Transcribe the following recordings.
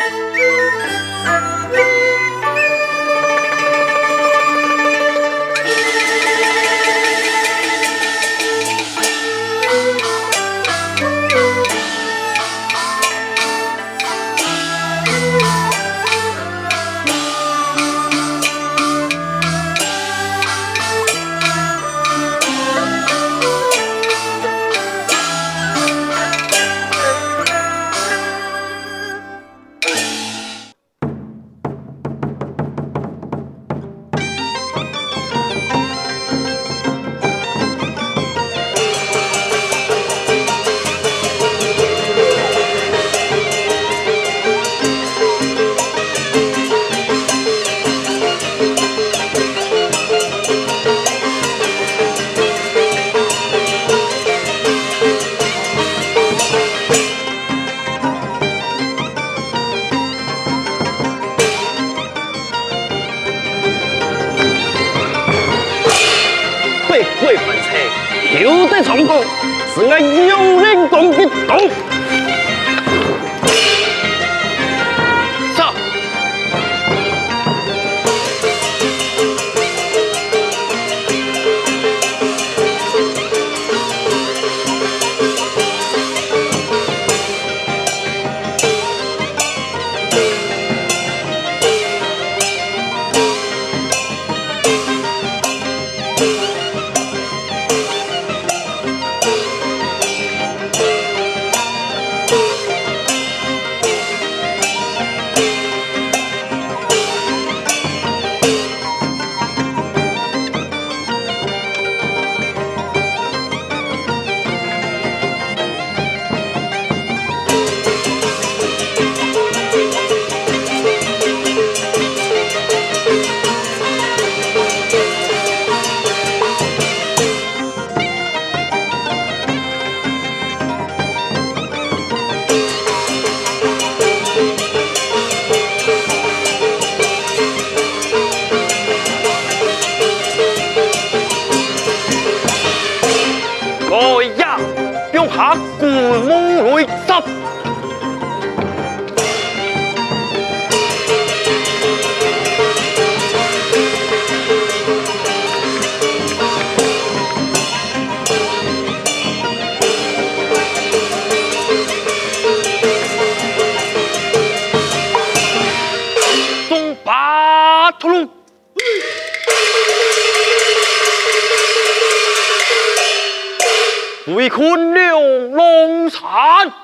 Música 바꿈을 모으고 있 다. 바트로 우리 곤네요 God?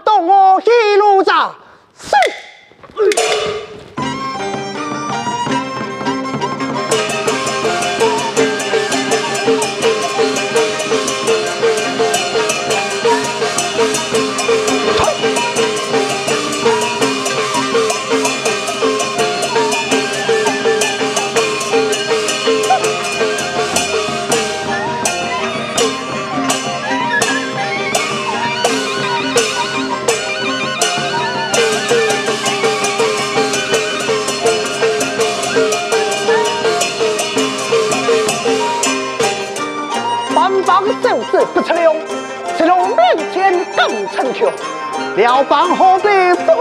动我一路走，是。不出粮，赤龙面前更逞强，辽邦何必不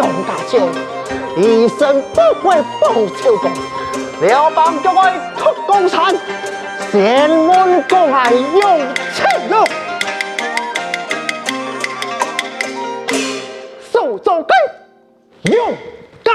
杨大将，一生不会报仇功。辽邦就爱出江山，先问公爱勇气龙，手中根勇敢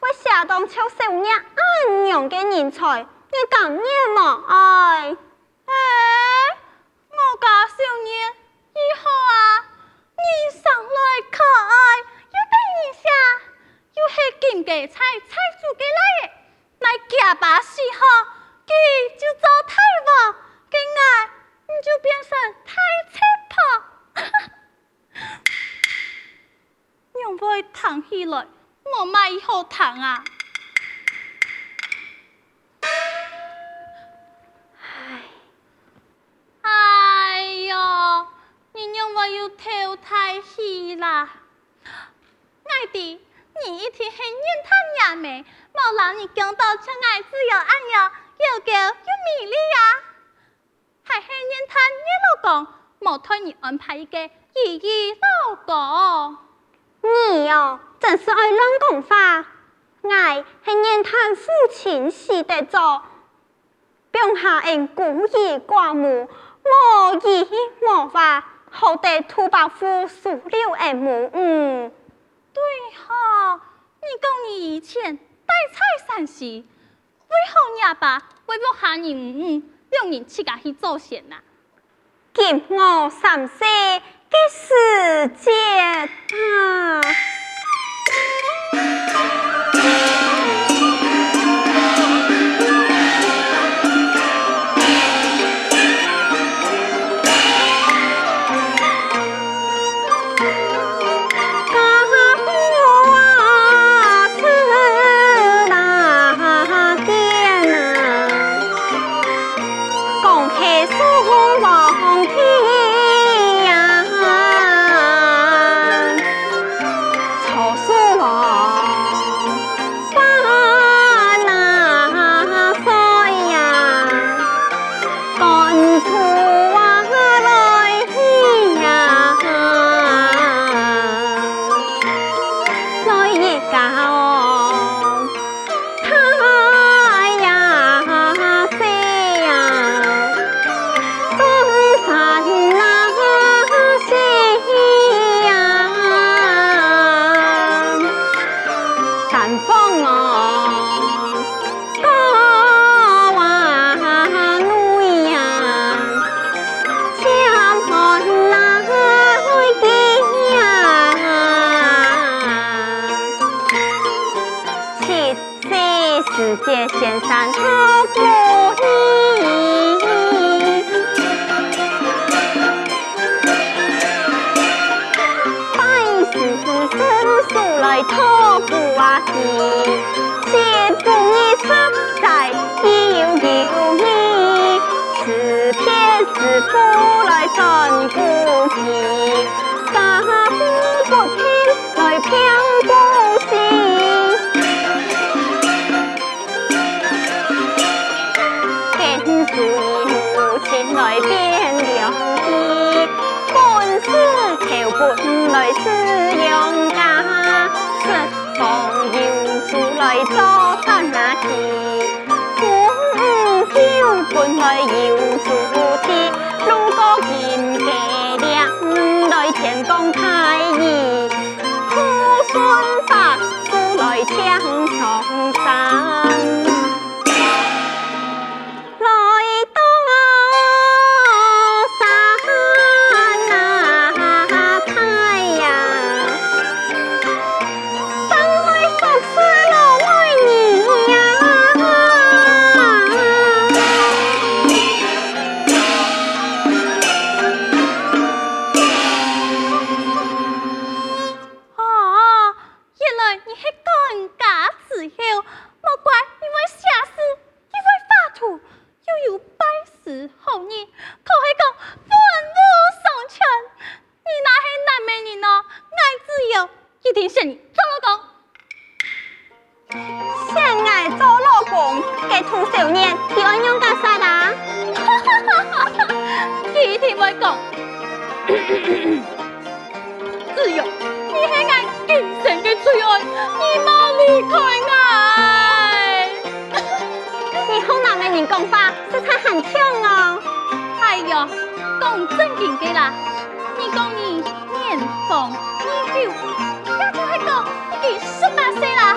我下当出世有影暗娘嘅人才，你敢念吗？哎，哎，我家少年以后啊，你上来可爱，又得一下，又系金家菜菜主给来，来夹把时候，佮就做太王，今爱你就变成太七婆，娘会躺起来。莫卖好糖啊！哎哟，你让我又跳太戏啦！爱的，你一天很怨叹呀没？冇让你感到真爱只有爱呀，又高又美丽呀！还很怨叹你老公，冇托你安排一个意老公。你哦，真是爱乱讲话。爱是念叹父亲死得早，并下因孤儿寡母，无依无法，好得土伯父收六恩母。嗯，对哈、你讲你以前带菜三时，为何伢爸为不下你母，让你自家去做先呐、啊？我三岁。给世界啊。做三那迟凤舞九来仑游四方路过人间两天公开义可孙伯父来请重山讲正经的啦。你讲你年方二十六岁啦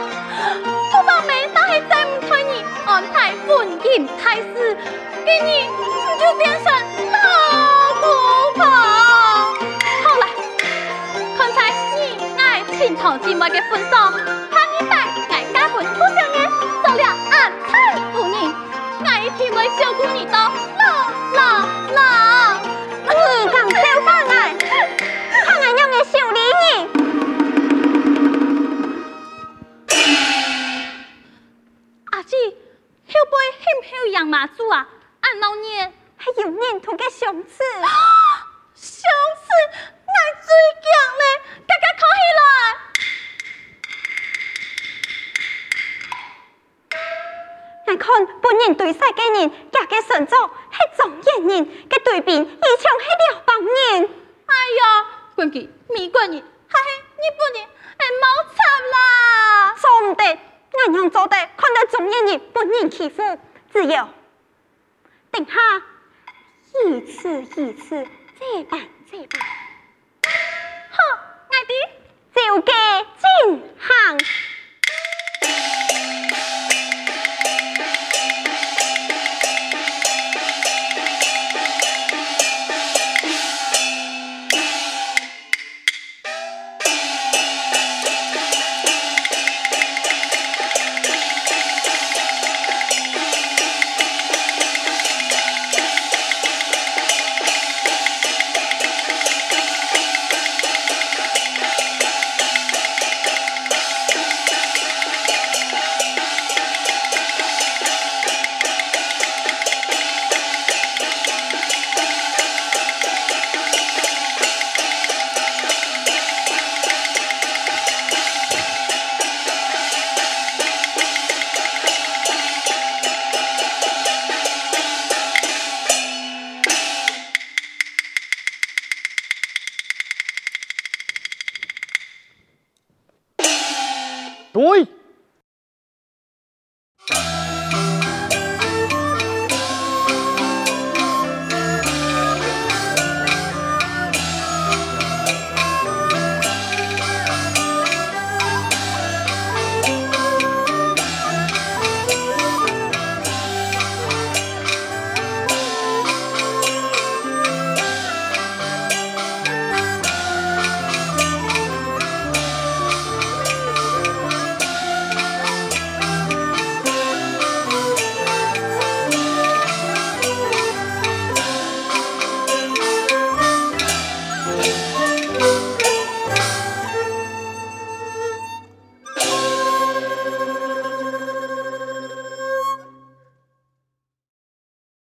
我把年要是再不听你安排婚姻大事给你你就变成老姑婆。好了看在你爱情投意合的份上下夫人照顾你相思，相，最强嘞，来。看本年对赛给人，家个神作，迄状元人，个对面一枪迄了帮人。哎呀，关键美国人，嗨、哎，日本人，哎，冇惨啦。做唔得，俺娘做得，看到状元人本人欺负，只有下。一次一次再办再办。好，爱弟，就给进行。Bye.